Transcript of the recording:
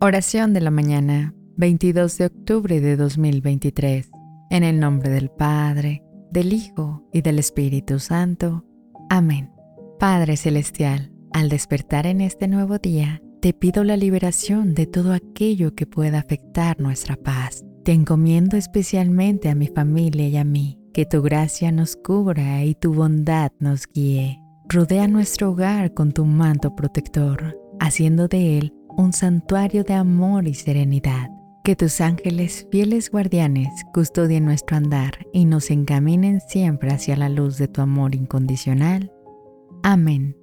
Oración de la mañana, 22 de octubre de 2023. En el nombre del Padre, del Hijo y del Espíritu Santo. Amén. Padre Celestial, al despertar en este nuevo día, te pido la liberación de todo aquello que pueda afectar nuestra paz. Te encomiendo especialmente a mi familia y a mí. Que tu gracia nos cubra y tu bondad nos guíe. Rodea nuestro hogar con tu manto protector, haciendo de él un santuario de amor y serenidad. Que tus ángeles fieles guardianes custodien nuestro andar y nos encaminen siempre hacia la luz de tu amor incondicional. Amén.